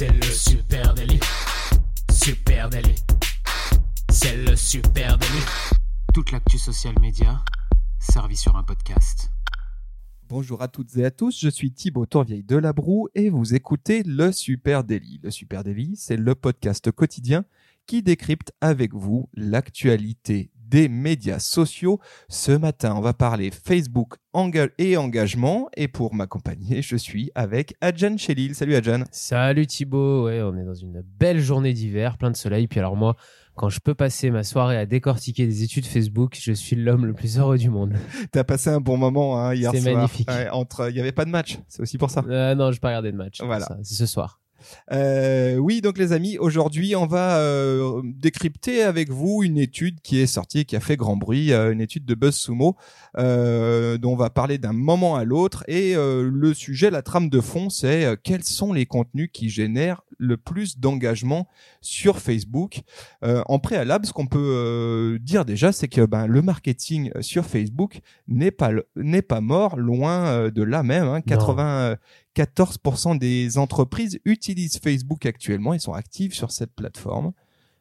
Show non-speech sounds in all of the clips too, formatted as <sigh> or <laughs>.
C'est le super délit. Super délit. C'est le super délit. Toute l'actu social média servie sur un podcast. Bonjour à toutes et à tous, je suis Thibaut Tourvieille de Labroue et vous écoutez le Super Daily. Le Super Daily, c'est le podcast quotidien qui décrypte avec vous l'actualité des médias sociaux. Ce matin, on va parler Facebook et engagement. Et pour m'accompagner, je suis avec Adjan Chelil. Salut Adjan. Salut Thibaut. Ouais, on est dans une belle journée d'hiver, plein de soleil. Puis alors moi, quand je peux passer ma soirée à décortiquer des études Facebook, je suis l'homme le plus heureux du monde. <laughs> T'as passé un bon moment hein, hier soir. C'est magnifique. entre, il n'y avait pas de match, c'est aussi pour ça. Euh, non, je n'ai pas regardé de match. Voilà, c'est ce soir. Euh, oui, donc les amis, aujourd'hui, on va euh, décrypter avec vous une étude qui est sortie, qui a fait grand bruit, euh, une étude de BuzzSumo, euh, dont on va parler d'un moment à l'autre. Et le sujet, la trame de fond, c'est quels sont les contenus qui génèrent le plus d'engagement sur Facebook. en préalable, ce qu'on peut dire déjà, c'est que ben, le marketing sur Facebook n'est pas n'est pas mort, loin de là même. Hein, 80 14% des entreprises utilisent Facebook actuellement et sont actives sur cette plateforme.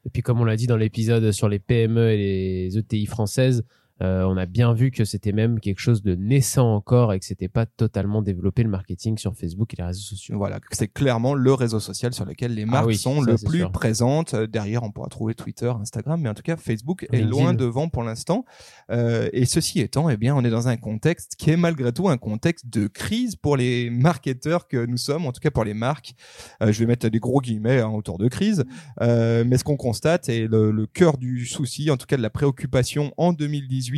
Et puis comme on l'a dit dans l'épisode sur les PME et les ETI françaises, euh, on a bien vu que c'était même quelque chose de naissant encore et que c'était pas totalement développé le marketing sur Facebook et les réseaux sociaux. Voilà, c'est clairement le réseau social sur lequel les ah marques sont le plus présentes. Euh, derrière, on pourra trouver Twitter, Instagram, mais en tout cas, Facebook est loin devant pour l'instant. Euh, et ceci étant, eh bien, on est dans un contexte qui est malgré tout un contexte de crise pour les marketeurs que nous sommes, en tout cas pour les marques. Euh, je vais mettre des gros guillemets hein, autour de crise. Euh, mais ce qu'on constate et le, le cœur du souci, en tout cas de la préoccupation en 2018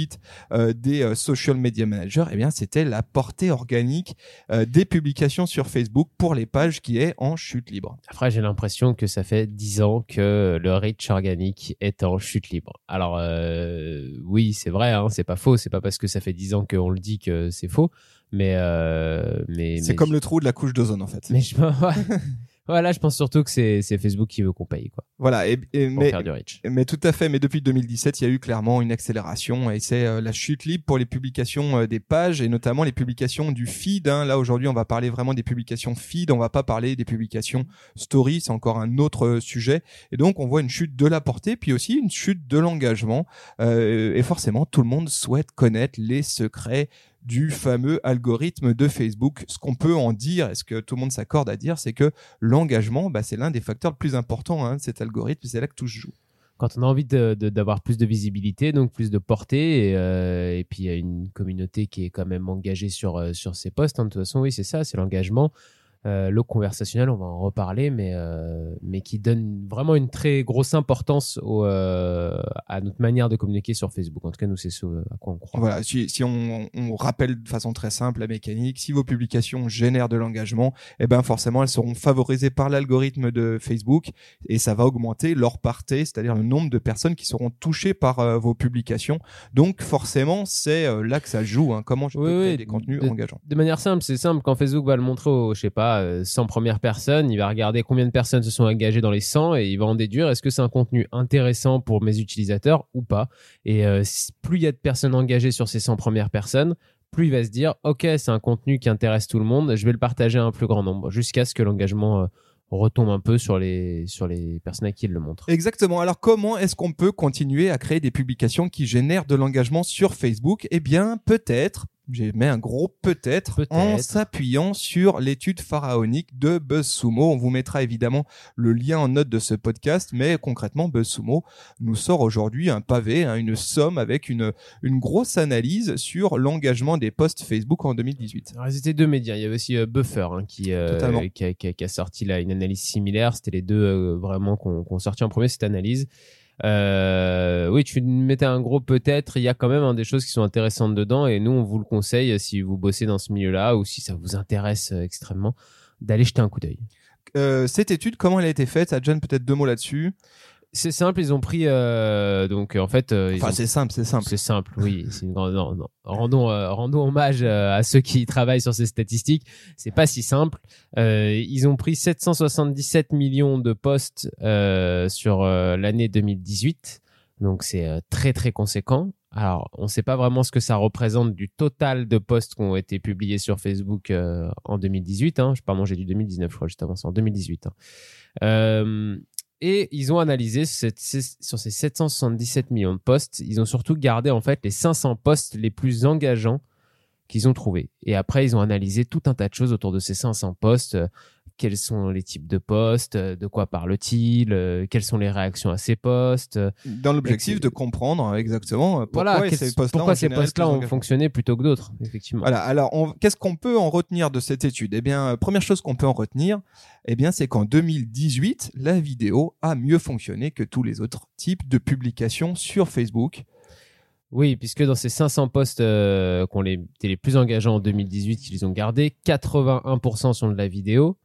euh, des euh, social media managers, eh bien c'était la portée organique euh, des publications sur Facebook pour les pages qui est en chute libre. Après, j'ai l'impression que ça fait 10 ans que le reach organique est en chute libre. Alors oui, c'est vrai, hein, c'est pas faux, c'est pas parce que ça fait 10 ans qu'on le dit que c'est faux, mais mais c'est comme le trou de la couche d'ozone en fait. Mais je <laughs> Voilà, je pense surtout que c'est Facebook qui veut qu'on paye, quoi. Voilà, et, mais, mais tout à fait. Mais depuis 2017, il y a eu clairement une accélération et c'est euh, la chute libre pour les publications euh, des pages et notamment les publications du feed. Hein. Là aujourd'hui, on va parler vraiment des publications feed. On va pas parler des publications story. C'est encore un autre euh, sujet. Et donc, on voit une chute de la portée, puis aussi une chute de l'engagement. et forcément, tout le monde souhaite connaître les secrets du fameux algorithme de Facebook. Ce qu'on peut en dire, est-ce que tout le monde s'accorde à dire, c'est que l'engagement, bah, c'est l'un des facteurs les plus importants hein, de cet algorithme, c'est là que tout se joue quand on a envie d'avoir plus de visibilité, donc plus de portée, et, euh, et puis il y a une communauté qui est quand même engagée sur, euh, sur ces postes, hein. de toute façon, oui, c'est ça, c'est l'engagement. Euh, le conversationnel, on va en reparler, mais, euh, mais qui donne vraiment une très grosse importance au, euh, à notre manière de communiquer sur Facebook. En tout cas, nous, c'est ce à quoi on croit. Voilà, si, si on, on, rappelle de façon très simple la mécanique, si vos publications génèrent de l'engagement, eh ben forcément, elles seront favorisées par l'algorithme de Facebook et ça va augmenter leur parté, c'est-à-dire le nombre de personnes qui seront touchées par vos publications. Donc, forcément, c'est là que ça joue. Hein, comment je peux créer des contenus engageants De manière simple, c'est simple. Quand Facebook va le montrer au, je sais pas, 100 euh, premières personnes, il va regarder combien de personnes se sont engagées dans les 100 et il va en déduire est-ce que c'est un contenu intéressant pour mes utilisateurs ou pas. Et euh, plus il y a de personnes engagées sur ces 100 premières personnes, plus il va se dire ok c'est un contenu qui intéresse tout le monde, je vais le partager à un plus grand nombre jusqu'à ce que l'engagement euh, retombe un peu sur les, sur les personnes à qui il le montre. Exactement. Alors comment est-ce qu'on peut continuer à créer des publications qui génèrent de l'engagement sur Facebook? Eh bien peut-être j'ai mis un gros peut-être en s'appuyant sur l'étude pharaonique de BuzzSumo. On vous mettra évidemment le lien en note de ce podcast, mais concrètement, BuzzSumo nous sort aujourd'hui un pavé, hein, une somme avec une, une grosse analyse sur l'engagement des posts Facebook en 2018. Alors, ils étaient deux médias. Il y avait aussi euh, Buffer hein, qui, euh, qui, a, qui a- qui a sorti là une analyse similaire. C'était les deux euh, vraiment qu'on qu'on sorti en premier cette analyse. Euh, oui, tu mettais un gros peut-être. Il y a quand même hein, des choses qui sont intéressantes dedans et nous on vous le conseille si vous bossez dans ce milieu-là ou si ça vous intéresse euh, extrêmement d'aller jeter un coup d'œil. Euh, cette étude, comment elle a été faite? Adjan, peut-être deux mots là-dessus. C'est simple, ils ont pris euh, donc en fait euh, Enfin, ont- c'est simple, c'est simple. C'est simple, oui. C'est une grande. Non, non. Rendons, euh, rendons hommage euh, à ceux qui <laughs> travaillent sur ces statistiques. C'est pas si simple. Euh, ils ont pris 777 millions de postes euh, sur l'année 2018, donc c'est euh, très très conséquent. Alors, on ne sait pas vraiment ce que ça représente du total de posts qui ont été publiés sur Facebook euh, en 2018. Hein. Je- Pardon, j'ai dit 2019, je crois, juste avant, c'est en 2018. hein. Euh, et ils ont analysé sur ces 777 millions de postes, ils ont surtout gardé en fait les 500 postes les plus engageants qu'ils ont trouvés. Et après, ils ont analysé tout un tas de choses autour de ces 500 postes. Euh, Quels sont les types de postes Euh, De quoi parle-t-il Euh, Quelles sont les réactions à ces postes Euh, Dans l'objectif de comprendre exactement pourquoi Voilà, ces postes-là ont ces fonctionné plutôt que d'autres, effectivement. Voilà. Alors, qu'est-ce qu'on peut en retenir de cette étude? Eh bien, euh, première chose qu'on peut en retenir, eh bien, c'est qu'en 2018, la vidéo a mieux fonctionné que tous les autres types de publications sur Facebook. Oui, puisque dans ces 500 postes euh, qu'on les, étaient les plus engageants en 2018, qu'ils ont gardés, 81% sont de la vidéo,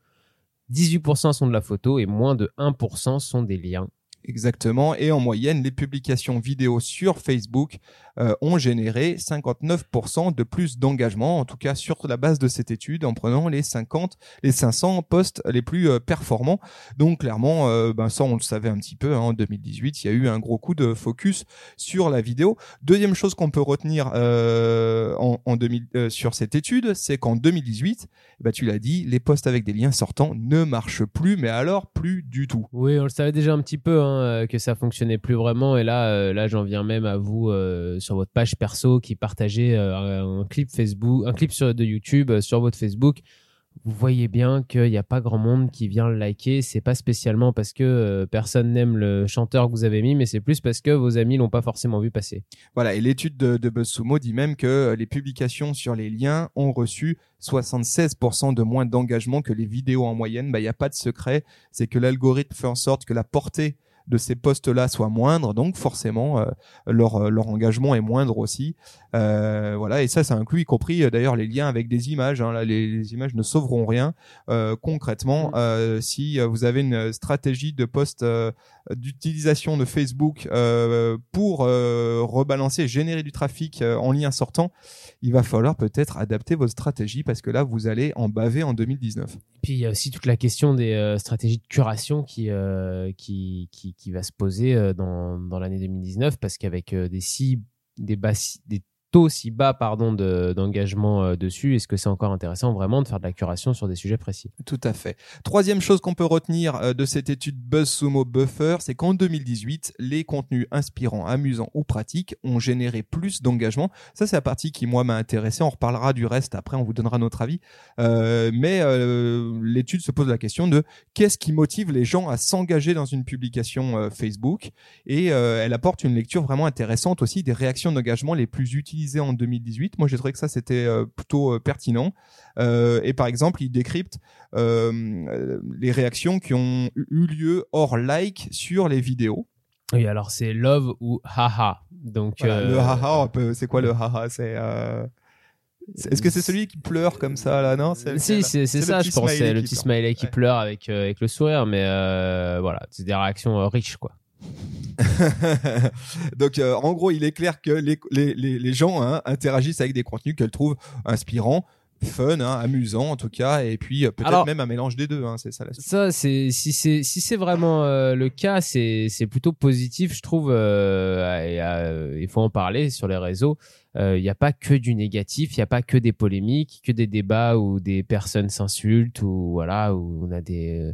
18% sont de la photo et moins de 1% sont des liens. Exactement. Et en moyenne, les publications vidéo sur Facebook euh, ont généré 59% de plus d'engagement, en tout cas sur la base de cette étude, en prenant les 50, les 500 posts les plus euh, performants. Donc clairement, euh, ben ça on le savait un petit peu. hein, en 2018, il y a eu un gros coup de focus sur la vidéo. Deuxième chose qu'on peut retenir euh, en, en 2000, euh, sur cette étude, c'est qu'en 2018, bah tu l'as dit, les posts avec des liens sortants ne marchent plus, mais alors plus du tout. Oui, on le savait déjà un petit peu hein, que ça fonctionnait plus vraiment. Et là, là, j'en viens même à vous sur votre page perso qui partagez euh, un, clip Facebook, un clip sur, de YouTube euh, sur votre Facebook. Vous voyez bien qu'il n'y a pas grand monde qui vient le liker. C'est pas spécialement parce que euh, personne n'aime le chanteur que vous avez mis, mais c'est plus parce que vos amis l'ont pas forcément vu passer. Voilà, et l'étude de, de BuzzSumo dit même que les publications sur les liens ont reçu 76% de moins d'engagement que les vidéos en moyenne. Bah, il n'y a pas de secret, c'est que l'algorithme fait en sorte que la portée de ces postes-là soit moindre, donc forcément euh, leur euh, leur engagement est moindre aussi. Euh, voilà, et ça, ça inclut y compris d'ailleurs les liens avec des images. hein. Là, les, les images ne sauveront rien. Euh, concrètement, euh, si vous avez une stratégie de poste euh, d'utilisation de Facebook euh, pour euh, rebalancer, générer du trafic euh, en lien sortant, il va falloir peut-être adapter votre stratégie parce que là, vous allez en baver en 2019. Puis il y a aussi toute la question des stratégies de curation qui, qui, qui, va se poser dans, dans l'année 2019 parce qu'avec des, si, des, bas, des taux si bas pardon, de- d'engagement euh, dessus, est-ce que c'est encore intéressant vraiment de faire de la curation sur des sujets précis? Tout à fait. Troisième chose qu'on peut retenir euh, de cette étude BuzzSumo Buffer, c'est qu'en 2018, les contenus inspirants, amusants ou pratiques ont généré plus d'engagement. Ça, c'est la partie qui, moi, m'a intéressé. On reparlera du reste après, on vous donnera notre avis. Euh, mais l'étude se pose la question de qu'est-ce qui motive les gens à s'engager dans une publication Facebook? Et elle apporte une lecture vraiment intéressante aussi des réactions d'engagement les plus en 2018. Moi, j'ai trouvé que ça, c'était euh, plutôt euh, pertinent. Euh, et par exemple, il décrypte les réactions qui ont eu lieu hors like sur les vidéos. Oui, alors c'est love ou haha. Donc, Voilà, euh, Le haha, c'est quoi le haha? C'est euh, Est-ce que c'est celui qui pleure comme ça là? Non C'est Si, c'est ça, je pense. C'est le petit smiley qui pleure avec, euh, avec le sourire, mais voilà, c'est des réactions riches, quoi. <laughs> Donc, euh, en gros, il est clair que les, les, les, les gens hein, interagissent avec des contenus qu'elles trouvent inspirants, fun, hein, amusants en tout cas, et puis euh, peut-être même un mélange des deux. Hein, c'est ça la Ça, c'est si c'est si c'est vraiment euh, le cas, c'est c'est plutôt positif, je trouve. euh, il faut en parler sur les réseaux. Il n'y a pas que du négatif, il n'y a pas que des polémiques, que des débats où des personnes s'insultent ou voilà où on a des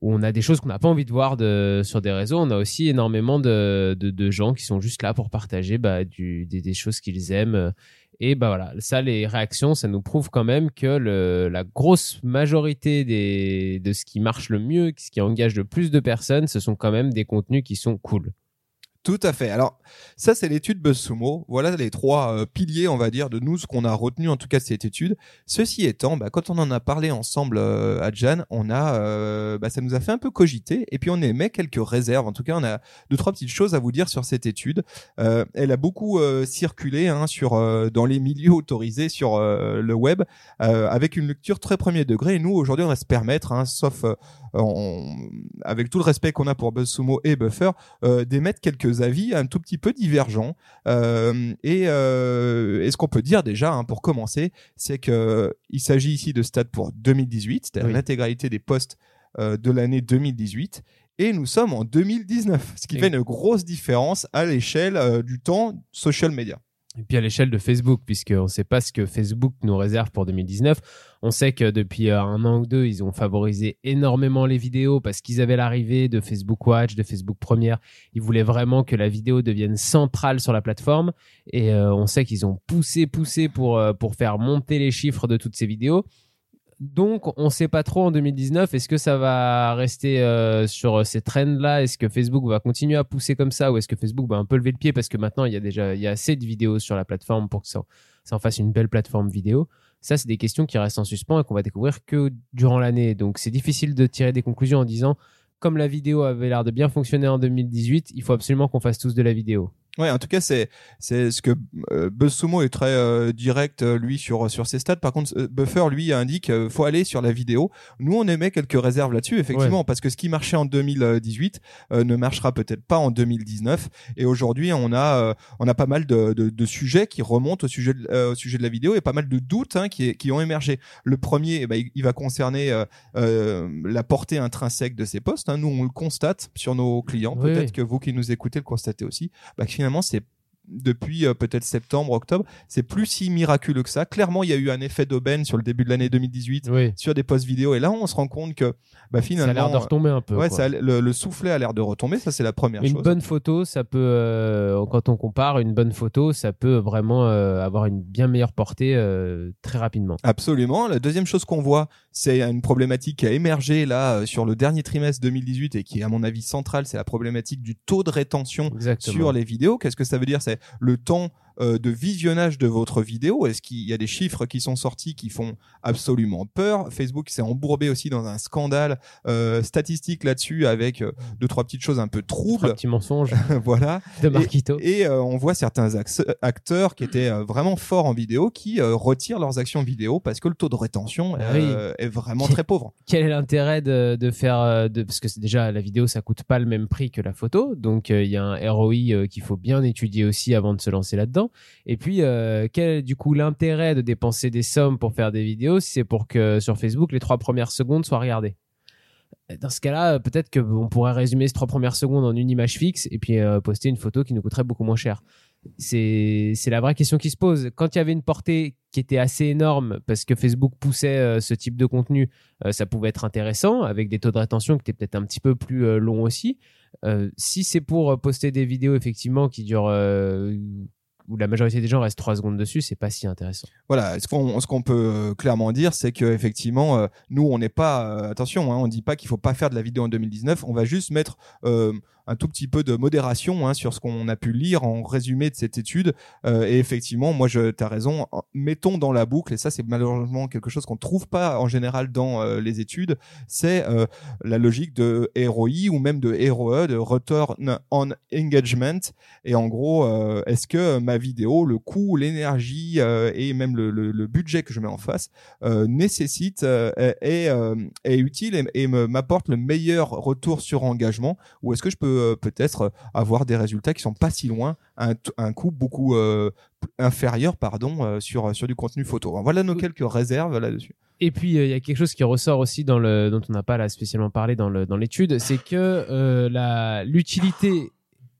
où on a des choses qu'on n'a pas envie de voir de, sur des réseaux. On a aussi énormément de, de, de gens qui sont juste là pour partager bah, du, des, des choses qu'ils aiment. Et bah voilà, ça, les réactions, ça nous prouve quand même que le, la grosse majorité des, de ce qui marche le mieux, ce qui engage le plus de personnes, ce sont quand même des contenus qui sont cool. Tout à fait. Alors, ça, c'est l'étude BuzzSumo. Voilà les trois euh, piliers, on va dire, de nous, ce qu'on a retenu en tout cas de cette étude. Ceci étant, bah, quand on en a parlé ensemble euh, à Jeanne, on a, euh, bah, ça nous a fait un peu cogiter et puis on émet quelques réserves. En tout cas, on a deux, trois petites choses à vous dire sur cette étude. elle a beaucoup circulé hein, sur, dans les milieux autorisés sur le web avec une lecture très premier degré. Et nous, aujourd'hui, on va se permettre, hein, sauf avec tout le respect qu'on a pour BuzzSumo et Buffer, d'émettre quelques avis un tout petit peu divergents. Euh, et, euh, et, ce qu'on peut dire déjà, hein, pour commencer, c'est que il s'agit ici de stats pour 2018, c'est-à-dire l'intégralité des postes euh, de l'année 2018. Et nous sommes en 2019, ce qui fait une grosse différence à l'échelle du temps social media. Et puis à l'échelle de Facebook, puisqu'on ne sait pas ce que Facebook nous réserve pour 2019. On sait que depuis euh, un an ou deux, ils ont favorisé énormément les vidéos parce qu'ils avaient l'arrivée de Facebook Watch, de Facebook Première. Ils voulaient vraiment que la vidéo devienne centrale sur la plateforme. Et euh, on sait qu'ils ont poussé, poussé pour, euh, pour faire monter les chiffres de toutes ces vidéos. Donc, on ne sait pas trop en 2019. Est-ce que ça va rester euh, sur ces trends-là? Est-ce que Facebook va continuer à pousser comme ça? Ou est-ce que Facebook va un peu lever le pied? Parce que maintenant, il y a déjà assez de vidéos sur la plateforme pour que ça, ça en fasse une belle plateforme vidéo Ça, c'est des questions qui restent en suspens et qu'on va découvrir que durant l'année. Donc, c'est difficile de tirer des conclusions en disant comme la vidéo avait l'air de bien fonctionner en 2018, il faut absolument qu'on fasse tous de la vidéo. Ouais, en tout cas, c'est c'est ce que euh, BuzzSumo est très euh, direct euh, lui sur sur ses stats. Par contre, euh, Buffer lui indique faut aller sur la vidéo. Nous, on émet quelques réserves là-dessus, effectivement, parce que ce qui marchait en 2018 ne marchera peut-être pas en 2019. Et aujourd'hui, on a on a pas mal de, de, de, sujets qui remontent au sujet de, au sujet de la vidéo et pas mal de doutes hein, qui qui ont émergé. Le premier, eh ben, il, va concerner la portée intrinsèque de ces postes. Hein. Nous, on le constate sur nos clients. Peut-être que vous qui nous écoutez le constatez aussi. Bah, finalement, c'est depuis euh, peut-être septembre, octobre, c'est plus si miraculeux que ça. Clairement, il y a eu un effet d'aubaine sur le début de l'année 2018 sur des posts vidéo, et là, on se rend compte que bah, finalement, ça a l'air de retomber un peu. Ouais, ça, le, soufflet a l'air de retomber. Ça, c'est la première une chose. Une bonne photo, ça peut, euh, quand on compare, une bonne photo, ça peut vraiment euh, avoir une bien meilleure portée très rapidement. Absolument. La deuxième chose qu'on voit, c'est une problématique qui a émergé là sur le dernier trimestre 2018 et qui est à mon avis centrale, c'est la problématique du taux de rétention sur les vidéos. Qu'est-ce que ça veut dire? C'est le temps euh, de visionnage de votre vidéo? Est-ce qu'il y a des chiffres qui sont sortis qui font absolument peur? Facebook s'est embourbé aussi dans un scandale euh, statistique là-dessus avec euh, deux trois petites choses un peu troubles. Un petit mensonge. <laughs> voilà. De Marquito. Et, et on voit certains acteurs qui étaient vraiment forts en vidéo qui retirent leurs actions vidéo parce que le taux de rétention ah est vraiment très pauvre. Quel est l'intérêt de, de, faire de parce que c'est déjà la vidéo ça coûte pas le même prix que la photo donc il y a un ROI qu'il faut bien étudier aussi avant de se lancer là-dedans. Et puis, euh, quel du coup l'intérêt de dépenser des sommes pour faire des vidéos C'est pour que sur Facebook, les trois premières secondes soient regardées? Dans ce cas-là, peut-être qu'on pourrait résumer ces trois premières secondes en une image fixe et puis euh, poster une photo qui nous coûterait beaucoup moins cher. C'est la vraie question qui se pose. Quand il y avait une portée qui était assez énorme parce que Facebook poussait euh, ce type de contenu, ça pouvait être intéressant avec des taux de rétention qui étaient peut-être un petit peu plus longs aussi. si c'est pour poster des vidéos effectivement qui durent où la majorité des gens restent 3 secondes dessus, c'est pas si intéressant. Voilà, ce qu'on peut euh, clairement dire, c'est que effectivement, euh, nous on n'est pas euh, attention, hein, on dit pas qu'il faut pas faire de la vidéo en 2019, on va juste mettre un tout petit peu de modération hein, sur ce qu'on a pu lire en résumé de cette étude. Euh, et effectivement, moi, je, as raison. Mettons dans la boucle, et ça, c'est malheureusement quelque chose qu'on trouve pas en général dans euh, les études, c'est euh, la logique de ROI ou même de ROE, de Return on Engagement. Et en gros, est-ce que ma vidéo, le coût, l'énergie et même le, le, le, budget que je mets en face nécessite est, est utile et, et m'apporte le meilleur retour sur engagement ou est-ce que je peux euh, peut-être euh, avoir des résultats qui sont pas si loin à un, coût beaucoup euh, inférieur pardon sur sur du contenu photo. Voilà nos quelques réserves là-dessus. Et puis il y a quelque chose qui ressort aussi dans le dont on n'a pas là spécialement parlé dans le dans l'étude, c'est que la l'utilité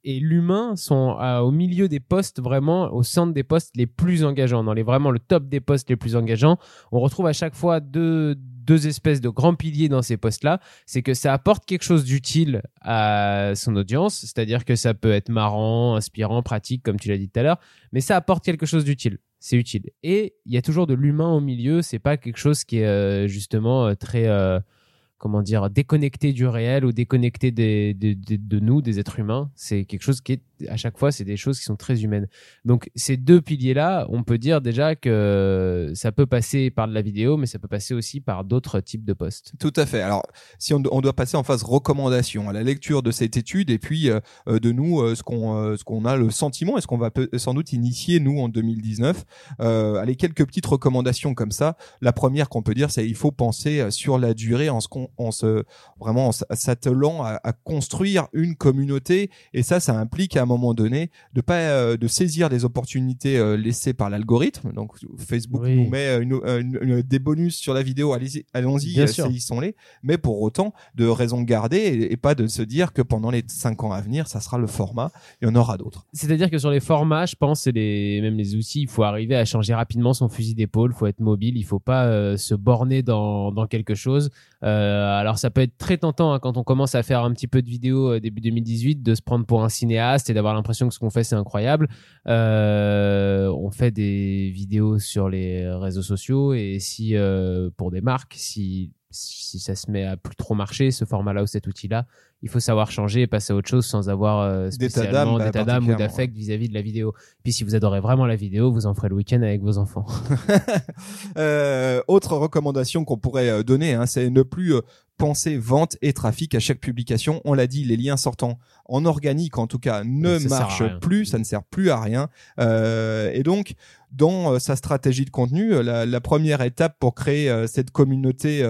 et l'humain sont au milieu des postes, vraiment au centre des postes les plus engageants, dans les vraiment le top des postes les plus engageants. On retrouve à chaque fois deux deux espèces de grands piliers dans ces postes-là. C'est que ça apporte quelque chose d'utile à son audience, c'est-à-dire que ça peut être marrant, inspirant, pratique, comme tu l'as dit tout à l'heure, mais ça apporte quelque chose d'utile. C'est utile. Et il y a toujours de l'humain au milieu. C'est pas quelque chose qui est euh, justement euh, très euh, comment dire, déconnecté du réel ou déconnecté de nous, des êtres humains. C'est quelque chose qui est, à chaque fois, c'est des choses qui sont très humaines. Donc, ces deux piliers-là, on peut dire déjà que ça peut passer par de la vidéo, mais ça peut passer aussi par d'autres types de posts. Tout à fait. Alors, si on, doit passer en phase recommandation à la lecture de cette étude et puis euh, de nous euh, ce qu'on euh, ce qu'on a le sentiment et ce qu'on va sans doute initier nous en 2019. Euh, allez, quelques petites recommandations comme ça. La première qu'on peut dire, c'est il faut penser sur la durée en se con- en se vraiment en s'attelant à, à construire une communauté et ça, ça implique à un moment donné de pas euh, de saisir les opportunités euh, laissées par l'algorithme. Donc Facebook Oui. nous met une, une- une- des bonus sur la vidéo. Allez-y, allons-y, euh, saisissons-les. Mais pour autant, de raison garder et, et pas de se dire que pendant les cinq ans à venir, ça sera le format. Il y en aura d'autres. C'est-à-dire que sur les formats, je pense, et les, même les outils, il faut arriver à changer rapidement son fusil d'épaule, il faut être mobile, il faut pas euh, se borner dans, dans quelque chose. Euh, alors ça peut être très tentant hein, quand on commence à faire un petit peu de vidéo euh, début 2018, de se prendre pour un cinéaste et d'avoir l'impression que ce qu'on fait c'est incroyable. Euh, on fait des vidéos sur les réseaux sociaux et si euh, pour des marques, si si ça se met à plus trop marcher, ce format-là ou cet outil-là, il faut savoir changer et passer à autre chose sans avoir euh, D'état d'âme, spécialement bah, d'état d'âme ou d'affect vis-à-vis de la vidéo. Puis si vous adorez vraiment la vidéo, vous en ferez le week-end avec vos enfants. <laughs> Euh, autre recommandation qu'on pourrait euh, donner, hein, c'est ne plus penser vente et trafic à chaque publication. On l'a dit, les liens sortants en organique, en tout cas, ne Ça marchent plus. Ça ne sert plus à rien. Euh, et donc, dans sa stratégie de contenu, la, la première étape pour créer cette communauté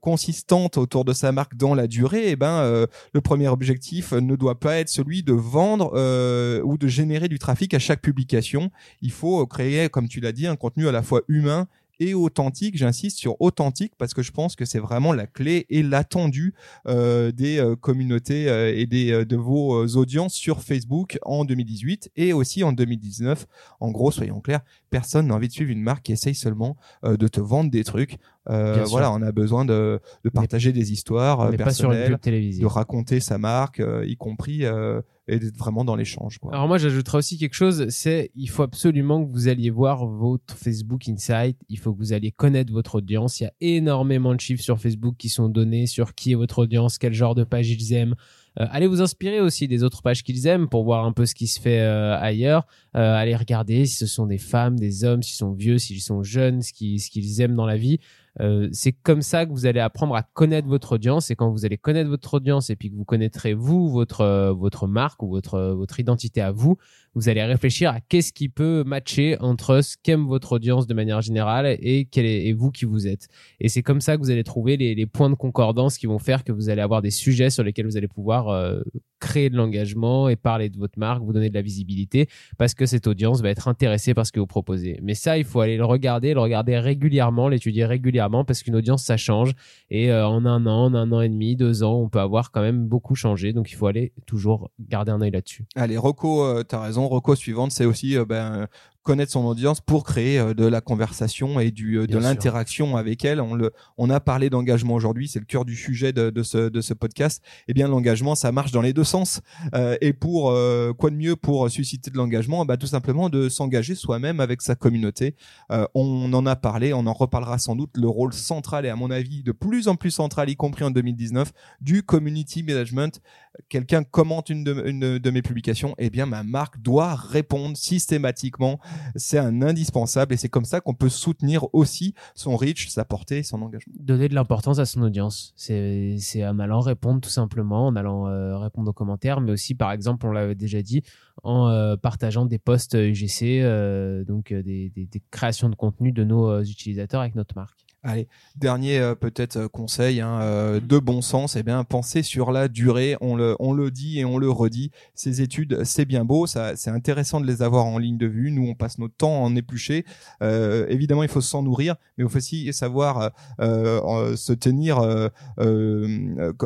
consistante autour de sa marque dans la durée, eh ben, le premier objectif ne doit pas être celui de vendre euh, ou de générer du trafic à chaque publication. Il faut créer, comme tu l'as dit, un contenu à la fois humain et authentique. J'insiste sur authentique parce que je pense que c'est vraiment la clé et l'attendu euh, des euh, communautés et de vos audiences sur Facebook en 2018 et aussi en 2019. En gros, soyons clairs, personne n'a envie de suivre une marque qui essaye seulement euh, de te vendre des trucs. Euh, sûr. voilà, on a besoin de, de partager des histoires euh, Mais pas sur une personnelles, de raconter sa marque, euh, y compris euh, et d'être vraiment dans l'échange. Alors moi j'ajouterais aussi quelque chose, c'est il faut absolument que vous alliez voir votre Facebook Insight, il faut que vous alliez connaître votre audience, il y a énormément de chiffres sur Facebook qui sont donnés sur qui est votre audience, quel genre de page ils aiment. Euh, allez vous inspirer aussi des autres pages qu'ils aiment pour voir un peu ce qui se fait euh, ailleurs. Euh, allez regarder si ce sont des femmes, des hommes, s'ils sont vieux, s'ils sont jeunes, ce ce qu'ils aiment dans la vie. Euh, c'est comme ça que vous allez apprendre à connaître votre audience et quand vous allez connaître votre audience et puis que vous connaîtrez vous votre euh, votre marque ou votre euh, votre identité à vous, vous allez réfléchir à qu'est-ce qui peut matcher entre ce qu'aime votre audience de manière générale et quel est et vous qui vous êtes. Et c'est comme ça que vous allez trouver les, les points de concordance qui vont faire que vous allez avoir des sujets sur lesquels vous allez pouvoir euh, créer de l'engagement et parler de votre marque, vous donner de la visibilité parce que cette audience va être intéressée par ce que vous proposez. Mais ça, il faut aller le regarder, le regarder régulièrement, l'étudier régulièrement parce qu'une audience, ça change. Et euh, en un an, en un an et demi, deux ans, on peut avoir quand même beaucoup changé. Donc il faut aller toujours garder un œil là-dessus. Allez, Rocco, euh, t'as raison. Rocco suivante, c'est aussi euh, ben, connaître son audience pour créer euh, de la conversation et du euh, de l'interaction avec elle. On le, on a parlé d'engagement aujourd'hui, c'est le cœur du sujet de, de ce de ce podcast. Eh bien, l'engagement, ça marche dans les deux sens. Euh, et pour euh, quoi de mieux pour susciter de l'engagement? Bah, tout simplement de s'engager soi-même avec sa communauté. Euh, on en a parlé, on en reparlera sans doute. Le rôle central et à mon avis de plus en plus central, y compris en 2019, du community management quelqu'un commente une de, une de mes publications, eh bien ma marque doit répondre systématiquement. C'est un indispensable et c'est comme ça qu'on peut soutenir aussi son reach, sa portée, son engagement. Donner de l'importance à son audience. C'est en allant répondre tout simplement, en allant euh, répondre aux commentaires, mais aussi par exemple, on l'avait déjà dit, en euh, partageant des posts UGC, euh, donc des, créations de contenu de nos utilisateurs avec notre marque. Allez, dernier euh, peut-être euh, conseil hein, euh, de bon sens, eh bien pensez sur la durée. On le, dit et on le redit. Ces études, c'est bien beau, ça, c'est intéressant de les avoir en ligne de vue. Nous, on passe notre temps en éplucher. Euh, évidemment, il faut s'en nourrir, mais il faut aussi savoir se tenir,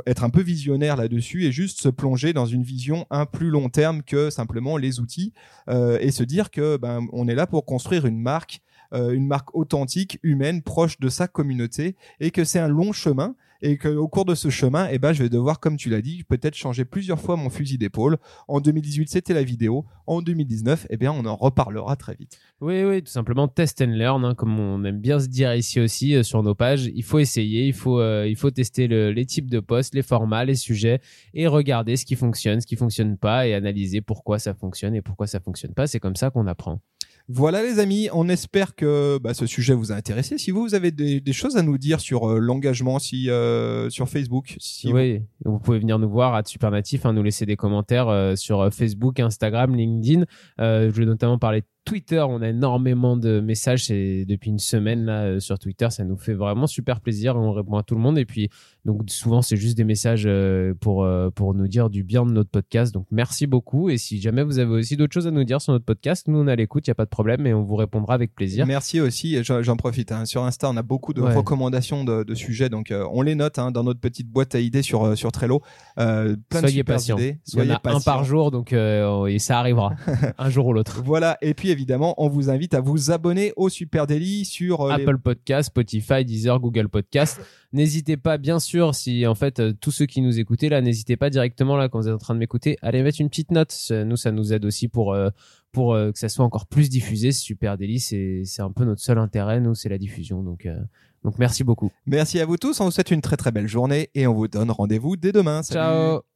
être un peu visionnaire là-dessus et juste se plonger dans une vision un plus long terme que simplement les outils et se dire que ben on est là pour construire une marque euh, une marque authentique, humaine, proche de sa communauté, et que c'est un long chemin et qu'au cours de ce chemin, eh ben, je vais devoir, comme tu l'as dit, peut-être changer plusieurs fois mon fusil d'épaule. En 2018, c'était la vidéo. En 2019, eh bien, on en reparlera très vite. Oui, oui, tout simplement test and learn, hein, comme on aime bien se dire ici aussi euh, sur nos pages. Il faut essayer, il faut, euh, il faut tester le- les types de postes, les formats, les sujets et regarder ce qui fonctionne, ce qui fonctionne pas et analyser pourquoi ça fonctionne et pourquoi ça fonctionne pas. C'est comme ça qu'on apprend. Voilà les amis, on espère que bah, ce sujet vous a intéressé. Si vous, vous avez des, des choses à nous dire sur euh, l'engagement, si euh, sur Facebook, si vous- oui, vous pouvez venir nous voir à Supernatif, hein, nous laisser des commentaires euh, sur euh, Facebook, Instagram, LinkedIn. Euh, je vais notamment parler de Twitter. On a énormément de messages depuis une semaine là euh, sur Twitter. Ça nous fait vraiment super plaisir. On répond à tout le monde et puis donc souvent c'est juste des messages euh, pour euh, pour nous dire du bien de notre podcast. Donc merci beaucoup. Et si jamais vous avez aussi d'autres choses à nous dire sur notre podcast, nous on à l'écoute, il y a pas de problème et on vous répondra avec plaisir. Merci aussi, j'en profite. hein. Sur Insta, on a beaucoup de Ouais. recommandations de, de sujets, donc euh, on les note hein, dans notre petite boîte à idées sur, sur Trello. Euh, plein Soyez patients. Il y en a un par jour, donc euh, et ça arrivera <laughs> un jour ou l'autre. Voilà, et puis évidemment, on vous invite à vous abonner au Super Daily sur euh, les- Apple Podcast, Spotify, Deezer, Google Podcast. N'hésitez pas, bien sûr, si en fait euh, tous ceux qui nous écoutaient là, n'hésitez pas directement là quand vous êtes en train de m'écouter, allez mettre une petite note. Nous, ça nous aide aussi pour euh, pour euh, que ça soit encore plus diffusé. ce Super Daily, c'est c'est un peu notre seul intérêt. Nous, c'est la diffusion. Donc euh, donc merci beaucoup. Merci à vous tous, on vous souhaite une très très belle journée et on vous donne rendez-vous dès demain. Salut. Ciao.